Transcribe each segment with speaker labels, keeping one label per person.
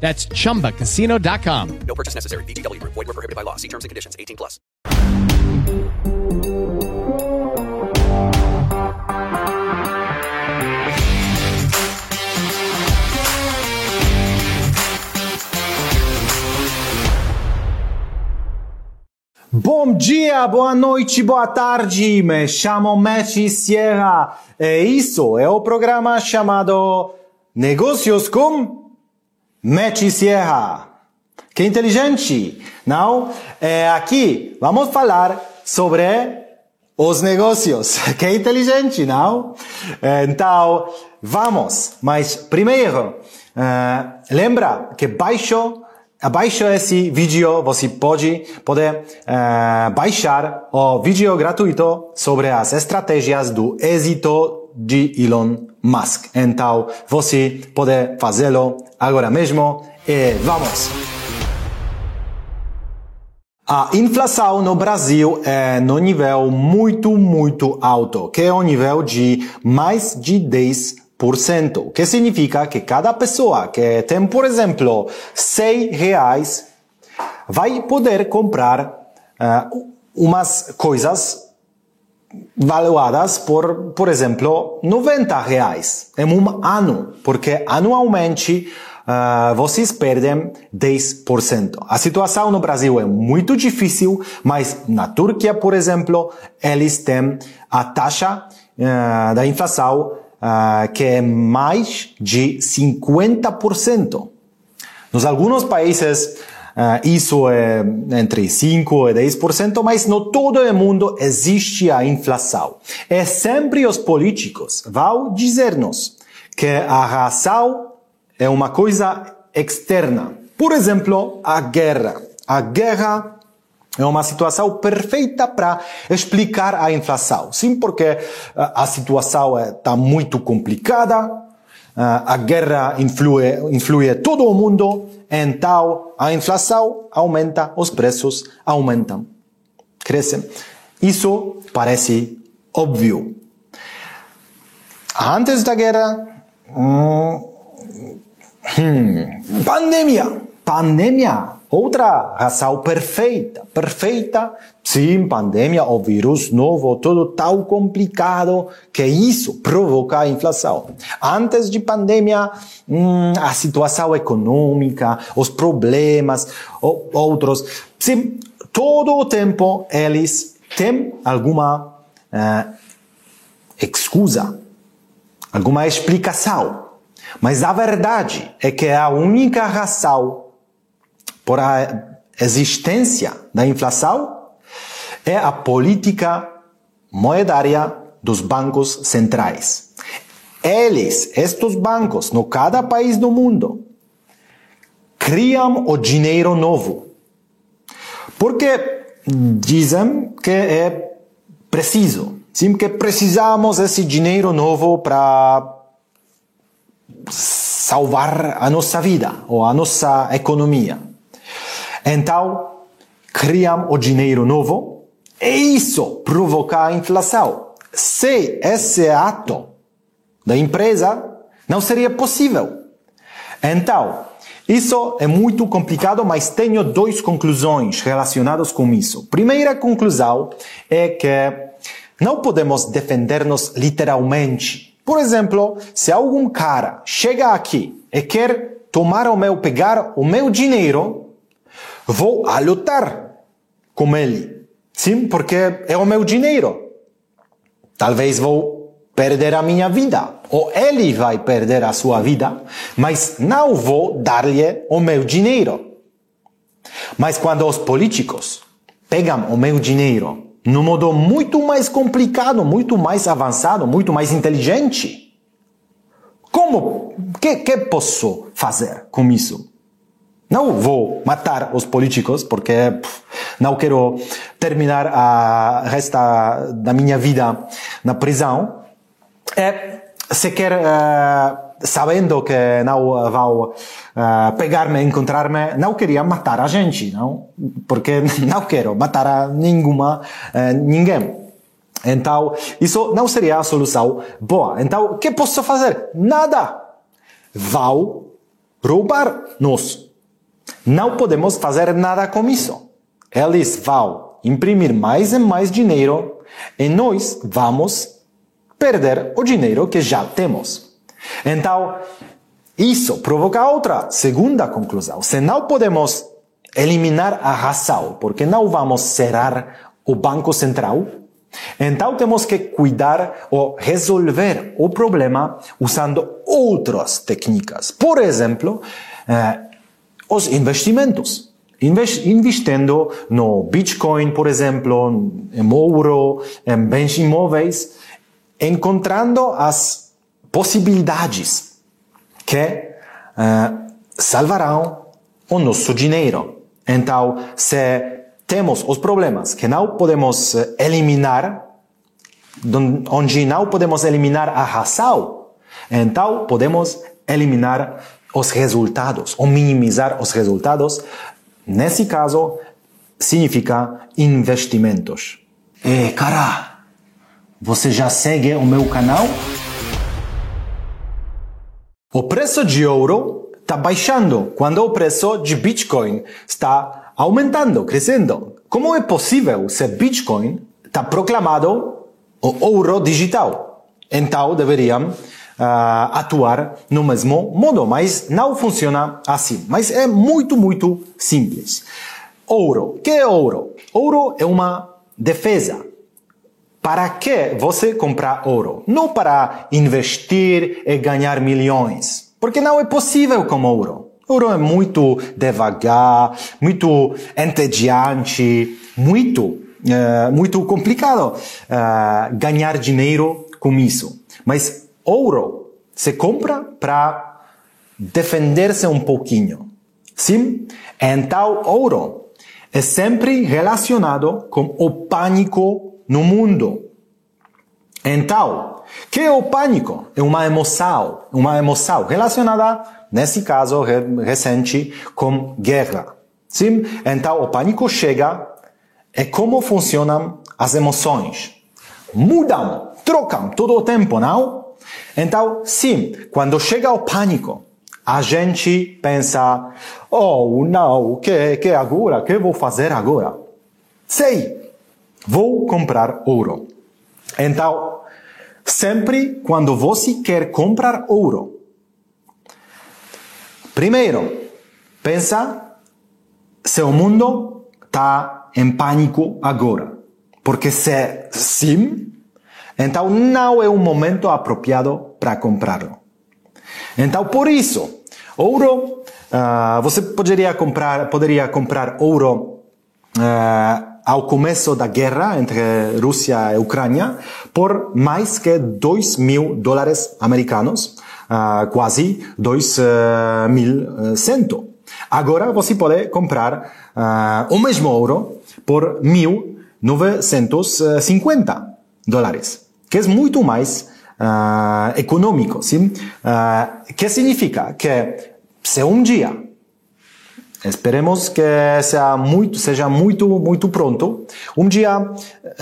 Speaker 1: That's chumbacasino.com.
Speaker 2: No purchase necessary. Group. Void were prohibited by law. See terms and conditions. 18 plus.
Speaker 3: Bom dia, boa noite, boa tarde. Me chamo Messi Sierra. E isso é o programa chamado Negócios com Messi Sierra. Que inteligente, não? É, aqui vamos falar sobre os negócios. Que inteligente, não? É, Então, vamos. Mas primeiro, eh, lembra que baixo Abaixo desse vídeo você pode poder eh, baixar o vídeo gratuito sobre as estratégias do êxito de Elon Musk. Então você pode fazê-lo agora mesmo e vamos! A inflação no Brasil é no nível muito, muito alto, que é o nível de mais de 10%, que significa que cada pessoa que tem, por exemplo, 100 reais, vai poder comprar uh, umas coisas valuadas por, por exemplo, 90 reais em um ano, porque anualmente uh, vocês perdem 10%. A situação no Brasil é muito difícil, mas na Turquia, por exemplo, eles têm a taxa uh, da inflação uh, que é mais de 50%. Nos alguns países isso é entre 5% e 10%, mas no todo o mundo existe a inflação. E sempre os políticos vão dizer-nos que a razão é uma coisa externa. Por exemplo, a guerra. A guerra é uma situação perfeita para explicar a inflação. Sim, porque a situação está muito complicada, a guerra influi, influi todo o mundo, então a inflação aumenta, os preços aumentam, crescem. Isso parece óbvio. Antes da guerra, hum, hum, pandemia, pandemia Outra razão perfeita, perfeita, sim, pandemia, o vírus novo, tudo tão complicado que isso provoca a inflação. Antes de pandemia, hum, a situação econômica, os problemas, outros, sim, todo o tempo eles têm alguma uh, excusa, alguma explicação. Mas a verdade é que a única razão por a existência da inflação é a política monetária dos bancos centrais. Eles, estes bancos, no cada país do mundo, criam o dinheiro novo. Porque dizem que é preciso. Sim, que precisamos desse dinheiro novo para salvar a nossa vida ou a nossa economia. Então, criam o dinheiro novo e isso provoca a inflação. Se esse ato da empresa não seria possível. Então, isso é muito complicado, mas tenho duas conclusões relacionadas com isso. Primeira conclusão é que não podemos defender-nos literalmente. Por exemplo, se algum cara chega aqui e quer tomar o meu, pegar o meu dinheiro, vou a lutar com ele. Sim, porque é o meu dinheiro. Talvez vou perder a minha vida, ou ele vai perder a sua vida, mas não vou dar-lhe o meu dinheiro. Mas quando os políticos pegam o meu dinheiro num modo muito mais complicado, muito mais avançado, muito mais inteligente, como que, que posso fazer com isso? Não vou matar os políticos porque pff, não quero terminar a resta da minha vida na prisão. É, se quer, uh, sabendo que não vão uh, pegar-me, encontrar-me, não queria matar a gente, não? Porque não quero matar a nenhuma, uh, ninguém. Então, isso não seria a solução boa. Então, o que posso fazer? Nada. Vão roubar-nos. Não podemos fazer nada com isso. Eles vão imprimir mais e mais dinheiro e nós vamos perder o dinheiro que já temos. Então, isso provoca outra segunda conclusão. Se não podemos eliminar a razão, porque não vamos cerrar o Banco Central, então temos que cuidar ou resolver o problema usando outras técnicas. Por exemplo, eh, os investimentos. Investindo no Bitcoin, por exemplo, em ouro, em bens imóveis, encontrando as possibilidades que uh, salvarão o nosso dinheiro. Então, se temos os problemas que não podemos eh, eliminar, onde não podemos eliminar a razão, então podemos eliminar os resultados ou minimizar os resultados. Nesse caso, significa investimentos. E cara, você já segue o meu canal? O preço de ouro está baixando quando o preço de Bitcoin está aumentando, crescendo. Como é possível se Bitcoin está proclamado o ouro digital? Então deveriam atuar no mesmo modo, mas não funciona assim. Mas é muito, muito simples. Ouro. que é ouro? Ouro é uma defesa. Para que você comprar ouro? Não para investir e ganhar milhões. Porque não é possível com ouro. Ouro é muito devagar, muito entediante, muito, uh, muito complicado uh, ganhar dinheiro com isso. Mas ouro se compra para defender-se um pouquinho. Sim? Então, ouro é sempre relacionado com o pânico no mundo. Então, que é o pânico? É uma emoção, uma emoção relacionada, nesse caso recente, com guerra. Sim? Então, o pânico chega e como funcionam as emoções? Mudam, trocam todo o tempo, não? Então, sim, quando chega o pânico, a gente pensa, oh, não, que, que agora? que vou fazer agora? Sei, vou comprar ouro. Então, sempre quando você quer comprar ouro, primeiro, pensa se o mundo está em pânico agora. Porque se sim, então não é um momento apropriado para comprá-lo. Então por isso, ouro, uh, você poderia comprar, poderia comprar ouro uh, ao começo da guerra entre Rússia e Ucrânia por mais que 2 mil dólares americanos, uh, quase 2 mil cento. Agora você pode comprar o mesmo ouro por 1.950 dólares que é muito mais uh, econômico, sim? Uh, que significa que se um dia Esperemos que seja muito, seja muito, muito pronto. Um dia,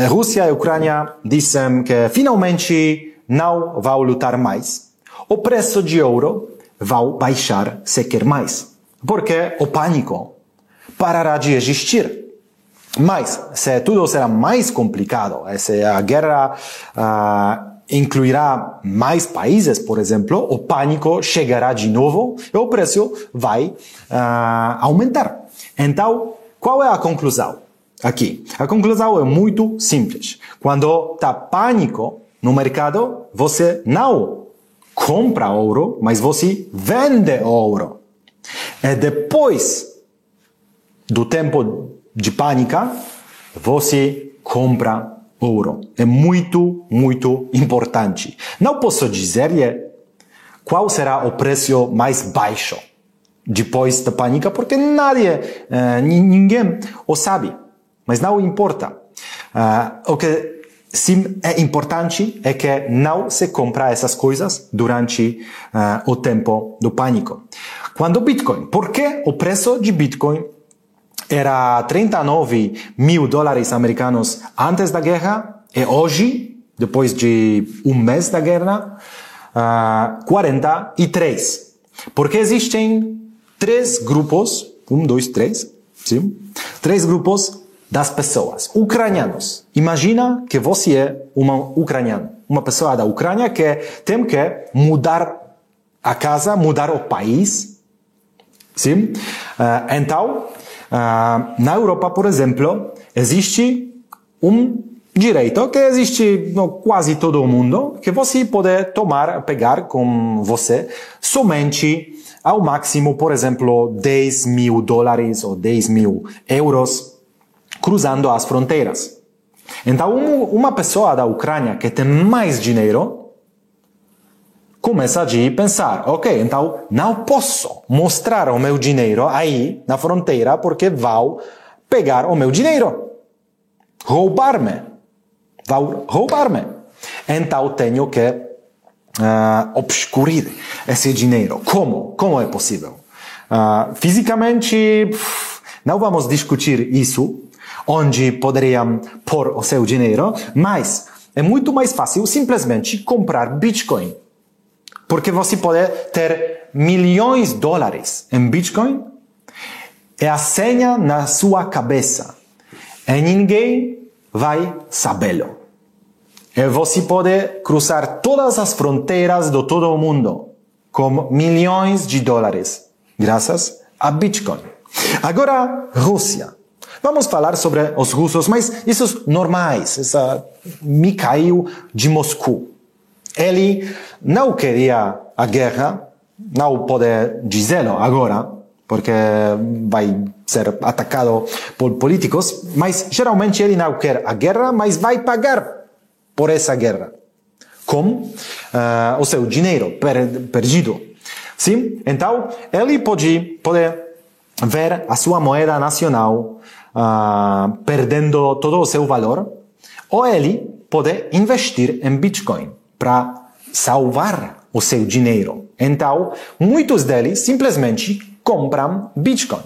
Speaker 3: Rússia e Ucrânia dizem que finalmente não vão lutar mais. O preço de ouro vai baixar se quer mais. Porque o pânico parará de existir. Mas, se tudo será mais complicado, se a guerra uh, incluirá mais países, por exemplo, o pânico chegará de novo e o preço vai uh, aumentar. Então, qual é a conclusão aqui? A conclusão é muito simples. Quando está pânico no mercado, você não compra ouro, mas você vende ouro. E depois do tempo de pânico, você compra ouro. É muito, muito importante. Não posso dizer-lhe qual será o preço mais baixo depois da pânica, porque nadie, uh, ninguém o sabe. Mas não importa. Uh, o que sim é importante é que não se compra essas coisas durante uh, o tempo do pânico. Quando Bitcoin, por que o preço de Bitcoin era 39 mil dólares americanos antes da guerra e hoje, depois de um mês da guerra, uh, 43. Porque existem três grupos, um, dois, três, sim, três grupos das pessoas. Ucranianos. Imagina que você é uma ucraniano, uma pessoa da Ucrânia que tem que mudar a casa, mudar o país. Sim? Uh, então, na Europa, por exemplo, existe um direito que existe no quase todo o mundo, que você pode tomar, pegar com você somente ao máximo, por exemplo, 10 mil dólares ou 10 mil euros cruzando as fronteiras. Então, uma pessoa da Ucrânia que tem mais dinheiro começa a pensar, ok, então não posso mostrar o meu dinheiro aí na fronteira porque vão pegar o meu dinheiro, roubar-me, vão roubar-me. Então tenho que uh, obscurir esse dinheiro. Como? Como é possível? Uh, fisicamente, não vamos discutir isso, onde poderiam pôr o seu dinheiro, mas é muito mais fácil simplesmente comprar Bitcoin porque você pode ter milhões de dólares em Bitcoin e a senha na sua cabeça. E ninguém vai sabê-lo. E você pode cruzar todas as fronteiras de todo o mundo com milhões de dólares, graças a Bitcoin. Agora, Rússia. Vamos falar sobre os russos, mas isso normais, essa Mikhail de Moscou. Ele não queria a guerra, não pode dizê-lo agora, porque vai ser atacado por políticos, mas geralmente ele não quer a guerra, mas vai pagar por essa guerra com uh, o seu dinheiro per, perdido. Sim? Então, ele pode, pode ver a sua moeda nacional uh, perdendo todo o seu valor, ou ele pode investir em Bitcoin para salvar o seu dinheiro. Então, muitos deles simplesmente compram Bitcoin.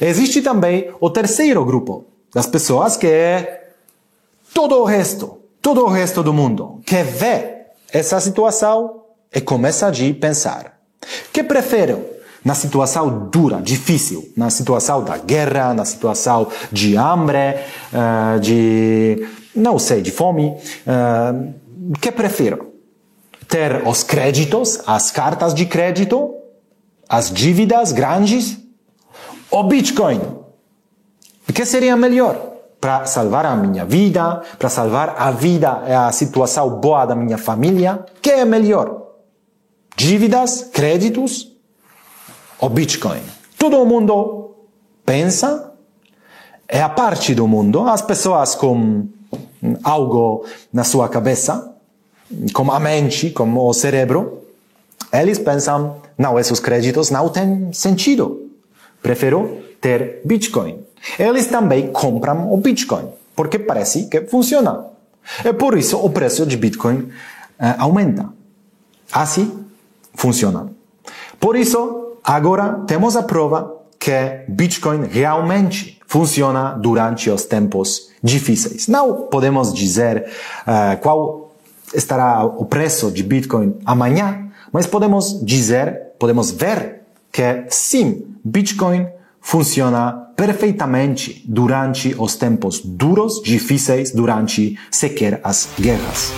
Speaker 3: Existe também o terceiro grupo das pessoas que é todo o resto, todo o resto do mundo, que vê essa situação e começa a pensar. Que prefere na situação dura, difícil, na situação da guerra, na situação de hambre, uh, de, não sei, de fome, uh, que prefiro? Ter os créditos, as cartas de crédito, as dívidas grandes, o Bitcoin? O que seria melhor? Para salvar a minha vida, para salvar a vida a situação boa da minha família, que é melhor? Dívidas, créditos ou Bitcoin? Todo mundo pensa, é a parte do mundo, as pessoas com algo na sua cabeça, como a mente, como o cérebro, eles pensam, não, esses créditos não têm sentido. Prefiro ter Bitcoin. Eles também compram o Bitcoin, porque parece que funciona. E por isso o preço de Bitcoin eh, aumenta. Assim funciona. Por isso, agora temos a prova que Bitcoin realmente funciona durante os tempos difíceis. Não podemos dizer uh, qual estará o preço de Bitcoin amanhã, mas podemos dizer, podemos ver que sim, Bitcoin funciona perfeitamente durante os tempos duros, difíceis, durante sequer as guerras.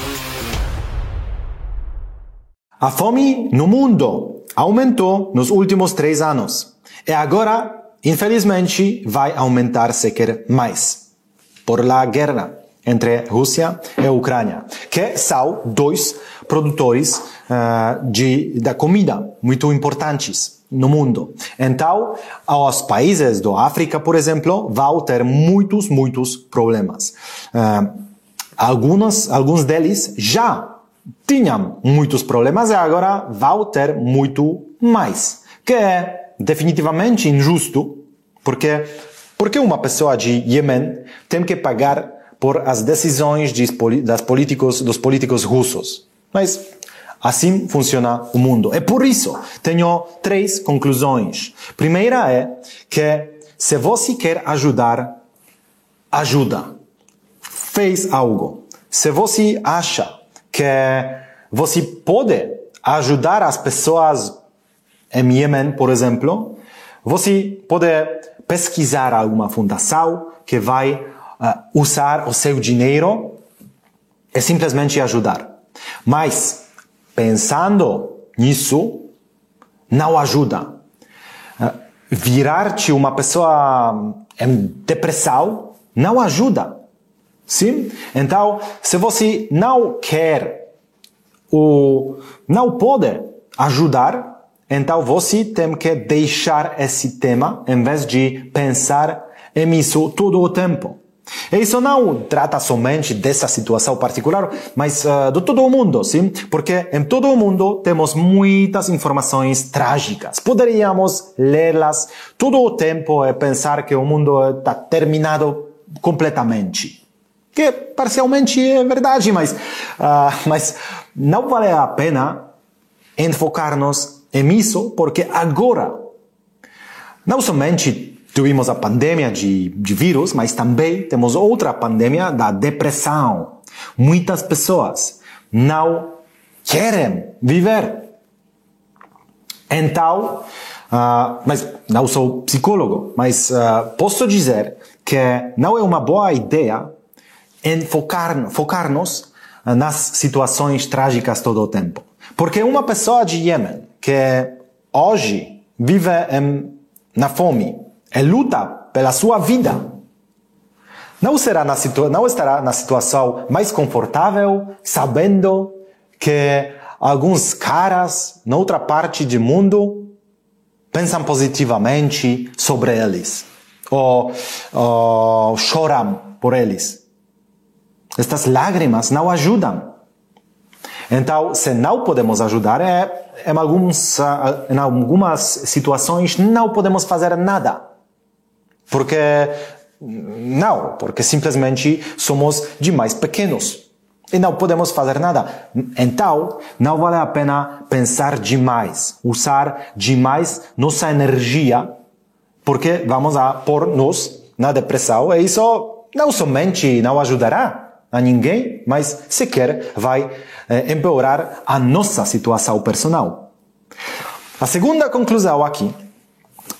Speaker 3: A fome no mundo aumentou nos últimos três anos e agora, infelizmente, vai aumentar sequer mais por la guerra entre Rússia e Ucrânia, que são dois produtores uh, de, da comida muito importantes no mundo. Então, os países da África, por exemplo, vão ter muitos, muitos problemas. Uh, alguns, alguns deles já tinham muitos problemas e agora vão ter muito mais, que é definitivamente injusto, porque porque uma pessoa de Yemen tem que pagar por as decisões de, das políticos, dos políticos russos. Mas assim funciona o mundo. E por isso tenho três conclusões. Primeira é que se você quer ajudar, ajuda. Fez algo. Se você acha que você pode ajudar as pessoas em Yemen, por exemplo, você pode pesquisar alguma fundação que vai uh, usar o seu dinheiro e simplesmente ajudar. Mas, pensando nisso, não ajuda. Uh, Virar-te uma pessoa em depressão não ajuda. Sim? Então, se você não quer ou não pode ajudar, então você tem que deixar esse tema em vez de pensar em isso todo o tempo. Isso não trata somente dessa situação particular, mas uh, de todo o mundo, sim? Porque em todo o mundo temos muitas informações trágicas. Poderíamos lê-las todo o tempo e pensar que o mundo está terminado completamente que parcialmente é verdade, mas, uh, mas não vale a pena enfocar-nos em isso, porque agora, não somente tivemos a pandemia de, de vírus, mas também temos outra pandemia da depressão. Muitas pessoas não querem viver. Então, uh, mas não sou psicólogo, mas uh, posso dizer que não é uma boa ideia focar-nos nas situações trágicas todo o tempo. Porque uma pessoa de Yemen que hoje vive em, na fome e luta pela sua vida, não, será na não estará na situação mais confortável sabendo que alguns caras na outra parte do mundo pensam positivamente sobre eles ou, ou choram por eles. Estas lágrimas não ajudam. Então, se não podemos ajudar, é, em, alguns, em algumas situações não podemos fazer nada. Porque, não, porque simplesmente somos demais pequenos. E não podemos fazer nada. Então, não vale a pena pensar demais, usar demais nossa energia, porque vamos a pôr-nos na depressão e isso não somente não ajudará, a ninguém, mas sequer vai eh, empeorar a nossa situação personal. A segunda conclusão aqui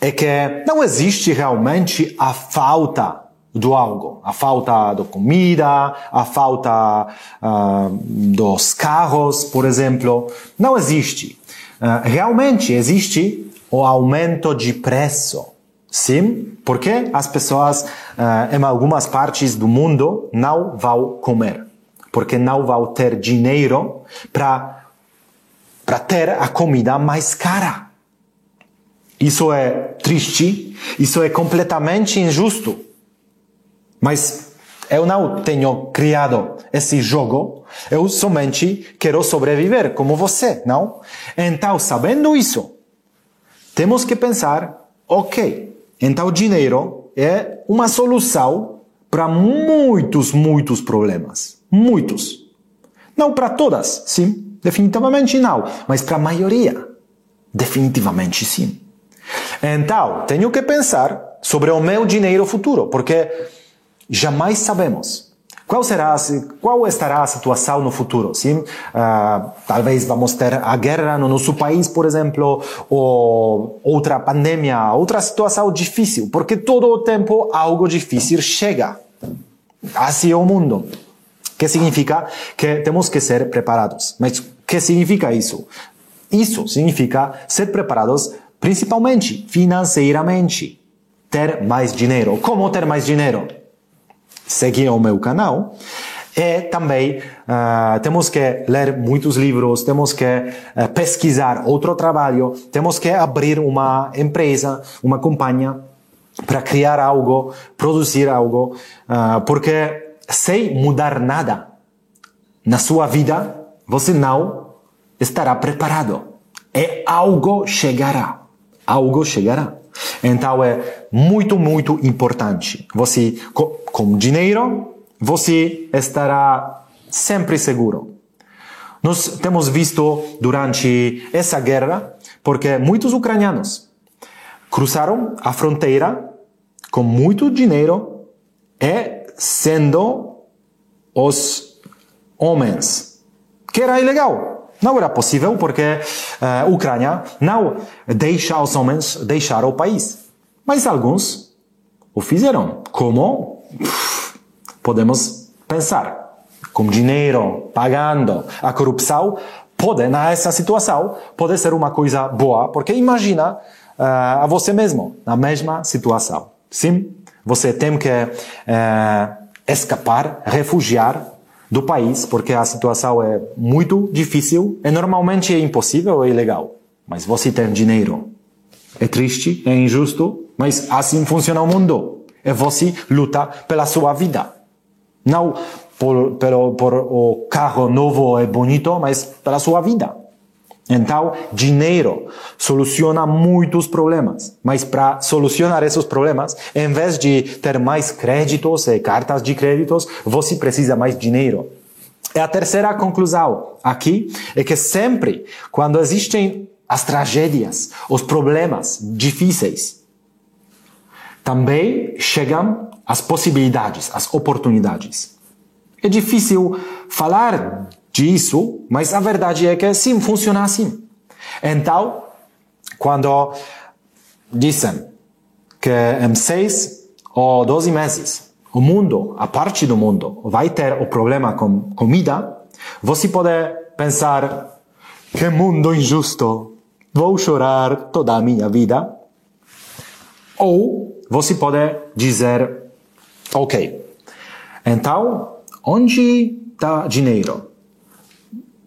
Speaker 3: é que não existe realmente a falta do algo, a falta da comida, a falta uh, dos carros, por exemplo, não existe. Uh, realmente existe o aumento de preço. Sim, porque as pessoas uh, em algumas partes do mundo não vão comer, porque não vão ter dinheiro para ter a comida mais cara. Isso é triste, isso é completamente injusto. Mas eu não tenho criado esse jogo, eu somente quero sobreviver como você, não? Então, sabendo isso, temos que pensar, ok, então, dinheiro é uma solução para muitos, muitos problemas. Muitos. Não para todas, sim, definitivamente não, mas para a maioria, definitivamente sim. Então, tenho que pensar sobre o meu dinheiro futuro, porque jamais sabemos qual será, qual estará a situação no futuro? Sim? Uh, talvez vamos ter a guerra no nosso país, por exemplo, ou outra pandemia, outra situação difícil, porque todo o tempo algo difícil chega. Assim é o mundo. Que significa que temos que ser preparados. Mas que significa isso? Isso significa ser preparados principalmente financeiramente. Ter mais dinheiro. Como ter mais dinheiro? seguir o meu canal. E também uh, temos que ler muitos livros, temos que uh, pesquisar outro trabalho, temos que abrir uma empresa, uma companhia para criar algo, produzir algo, uh, porque sem mudar nada na sua vida, você não estará preparado. E algo chegará. Algo chegará. Então é muito, muito importante. Você, com dinheiro, você estará sempre seguro. Nós temos visto durante essa guerra, porque muitos ucranianos cruzaram a fronteira com muito dinheiro e sendo os homens, que era ilegal. Não era possível porque a uh, Ucrânia não deixa os homens deixar o país. Mas alguns o fizeram. Como? Podemos pensar. Com dinheiro, pagando. A corrupção pode, nessa situação, pode ser uma coisa boa, porque imagina uh, a você mesmo na mesma situação. Sim, você tem que uh, escapar, refugiar do país, porque a situação é muito difícil e normalmente é impossível e ilegal. Mas você tem dinheiro. É triste, é injusto, mas assim funciona o mundo. E você luta pela sua vida. Não por, por, por o carro novo e bonito, mas pela sua vida. Então, dinheiro soluciona muitos problemas. Mas para solucionar esses problemas, em vez de ter mais créditos e cartas de créditos, você precisa mais dinheiro. E a terceira conclusão aqui é que sempre, quando existem as tragédias, os problemas difíceis, também chegam as possibilidades, as oportunidades. É difícil falar disso, mas a verdade é que sim, funciona assim. Então, quando dizem que em seis ou doze meses o mundo, a parte do mundo, vai ter o problema com comida, você pode pensar que mundo injusto, vou chorar toda a minha vida. Ou você pode dizer, ok, então, onde está dinheiro?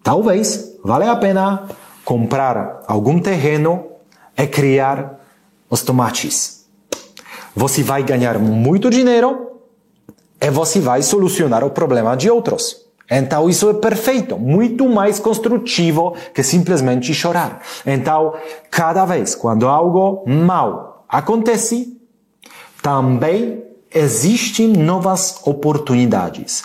Speaker 3: Talvez valha a pena comprar algum terreno e criar os tomates. Você vai ganhar muito dinheiro e você vai solucionar o problema de outros. Então isso é perfeito, muito mais construtivo que simplesmente chorar. Então, cada vez quando algo mal acontece, também existem novas oportunidades.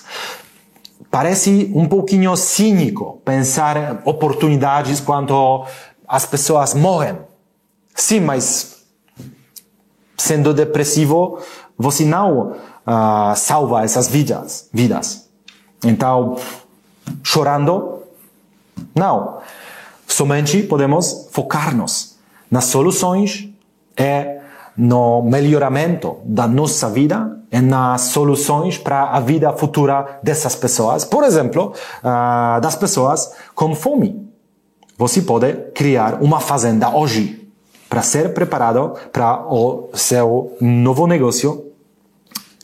Speaker 3: Parece um pouquinho cínico pensar oportunidades quando as pessoas morrem. Sim, mas sendo depressivo, você não uh, salva essas vidas, vidas. Então, chorando, não. Somente podemos focar-nos nas soluções e no melhoramento da nossa vida e nas soluções para a vida futura dessas pessoas. Por exemplo, uh, das pessoas com fome. Você pode criar uma fazenda hoje para ser preparado para o seu novo negócio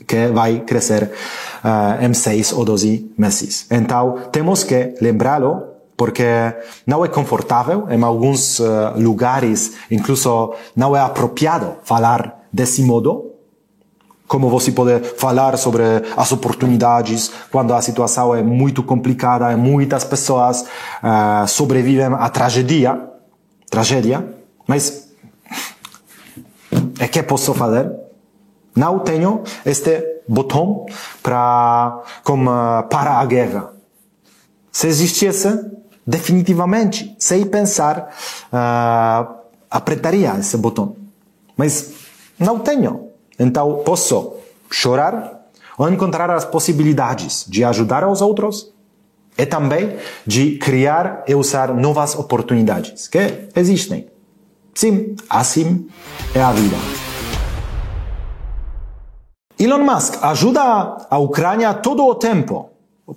Speaker 3: que vai crescer uh, em seis ou doze meses. Então, temos que lembrá-lo porque não é confortável em alguns uh, lugares, incluso não é apropriado falar desse modo. Como você pode falar sobre as oportunidades quando a situação é muito complicada e muitas pessoas uh, sobrevivem à tragédia, tragédia, mas é que posso fazer? Não tenho este botão para como para a guerra Se existisse, definitivamente, sem pensar, uh, apertaria esse botão. Mas não tenho. Então posso chorar ou encontrar as possibilidades de ajudar os outros e também de criar e usar novas oportunidades que existem. Sim, assim é a vida. Elon Musk ajuda a Ucrânia todo o tempo.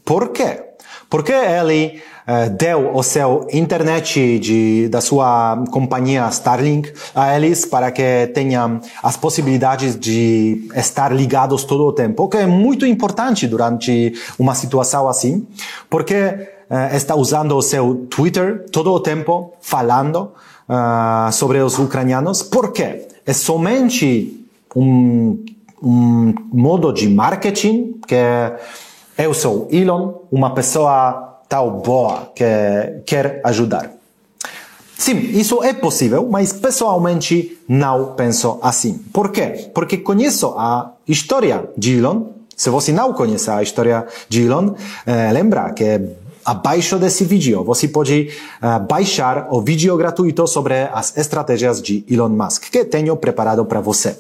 Speaker 3: Por quê? Porque ele uh, deu o seu internet de, da sua companhia Starlink a eles para que tenham as possibilidades de estar ligados todo o tempo, que é muito importante durante uma situação assim, porque uh, está usando o seu Twitter todo o tempo falando uh, sobre os ucranianos. Por quê? É somente um, um modo de marketing que eu sou Elon, uma pessoa tal boa que quer ajudar. Sim, isso é possível, mas pessoalmente não penso assim. Por quê? Porque conheço a história de Elon. Se você não conhece a história de Elon, eh, lembra que abaixo desse vídeo você pode uh, baixar o vídeo gratuito sobre as estratégias de Elon Musk que tenho preparado para você.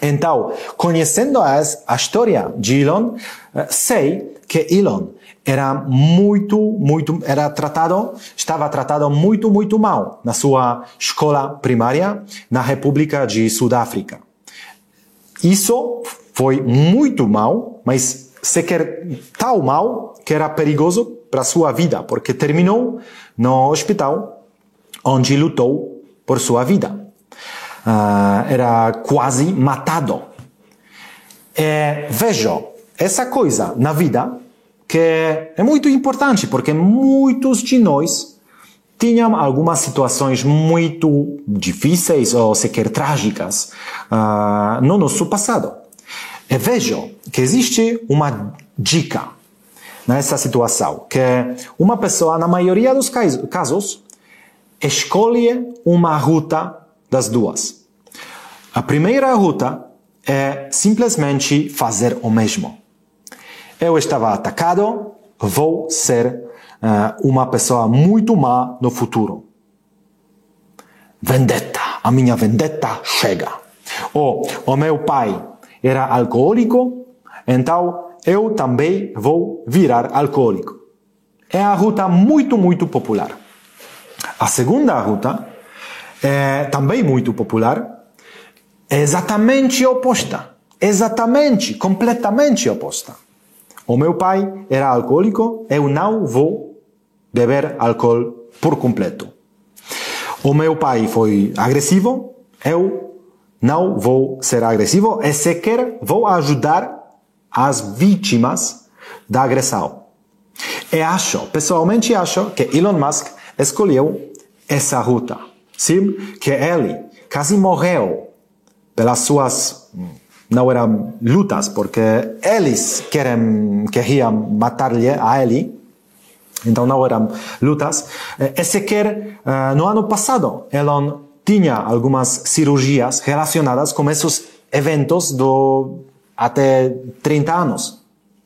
Speaker 3: Então, conhecendo as, a história de Elon, uh, sei que Elon era muito, muito, era tratado, estava tratado muito, muito mal na sua escola primária na República de Sudáfrica. Isso foi muito mal, mas sequer tão mal que era perigoso para sua vida, porque terminou no hospital onde lutou por sua vida. Uh, era quase matado. Vejo essa coisa na vida que é muito importante, porque muitos de nós tinham algumas situações muito difíceis ou sequer trágicas uh, no nosso passado. E vejo que existe uma dica nessa situação, que uma pessoa, na maioria dos casos, escolhe uma ruta das duas. A primeira ruta é simplesmente fazer o mesmo. Eu estava atacado, vou ser uh, uma pessoa muito má no futuro. Vendetta, a minha vendetta chega. Ou o meu pai era alcoólico, então eu também vou virar alcoólico. É a ruta muito, muito popular. A segunda ruta é também muito popular, é exatamente oposta. Exatamente, completamente oposta. O meu pai era alcoólico, eu não vou beber álcool por completo. O meu pai foi agressivo, eu não vou ser agressivo e sequer vou ajudar as vítimas da agressão. E acho, pessoalmente acho, que Elon Musk escolheu essa ruta. Sim, que ele quase morreu pelas suas não eram lutas, porque eles querem, queriam matar-lhe a ele, então não eram lutas. E sequer no ano passado, Elon tinha algumas cirurgias relacionadas com esses eventos do até 30 anos.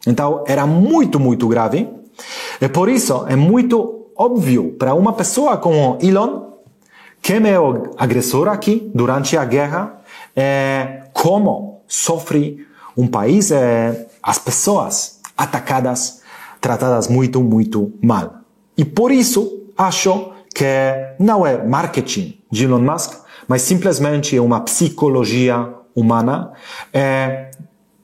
Speaker 3: Então era muito, muito grave. E por isso é muito óbvio para uma pessoa como Elon, que é o agressor aqui durante a guerra, é como sofre um país, é, as pessoas atacadas, tratadas muito, muito mal. E por isso acho que não é marketing de Elon Musk, mas simplesmente é uma psicologia humana. É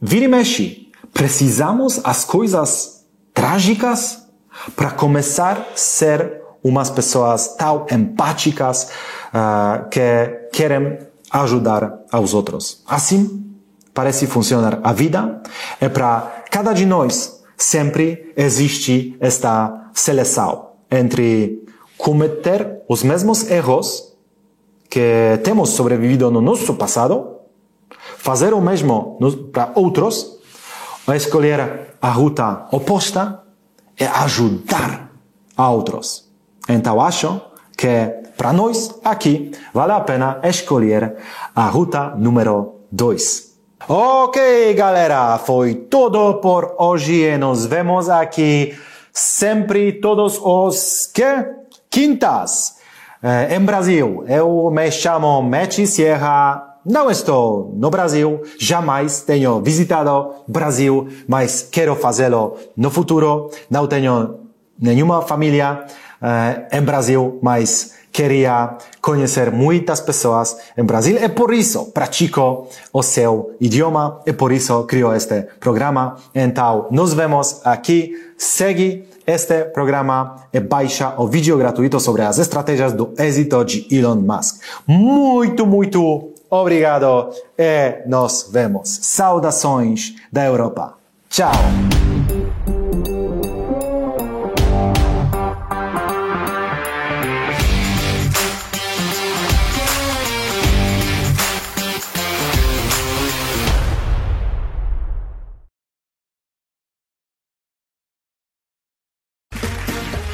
Speaker 3: Vira e mexe, precisamos as coisas trágicas para começar a ser umas pessoas tão empáticas uh, que querem ajudar aos outros. Assim parece funcionar a vida e para cada de nós sempre existe esta seleção entre cometer os mesmos erros que temos sobrevivido no nosso passado fazer o mesmo para outros, ou escolher a ruta oposta e ajudar a outros. Então acho que para nós aqui vale a pena escolher a ruta número 2. Ok, galera, foi tudo por hoje e nos vemos aqui sempre todos os que? Quintas. Eh, em Brasil, eu me chamo Mechi Sierra, não estou no Brasil, jamais tenho visitado Brasil, mas quero fazê-lo no futuro. Não tenho nenhuma família uh, em Brasil, mas queria conhecer muitas pessoas em Brasil e por isso pratico o seu idioma e por isso crio este programa. Então, nos vemos aqui. Segue este programa e baixa o vídeo gratuito sobre as estratégias do êxito de Elon Musk. Muito, muito obrigado e nos vemos. Saudações da Europa. Tchau!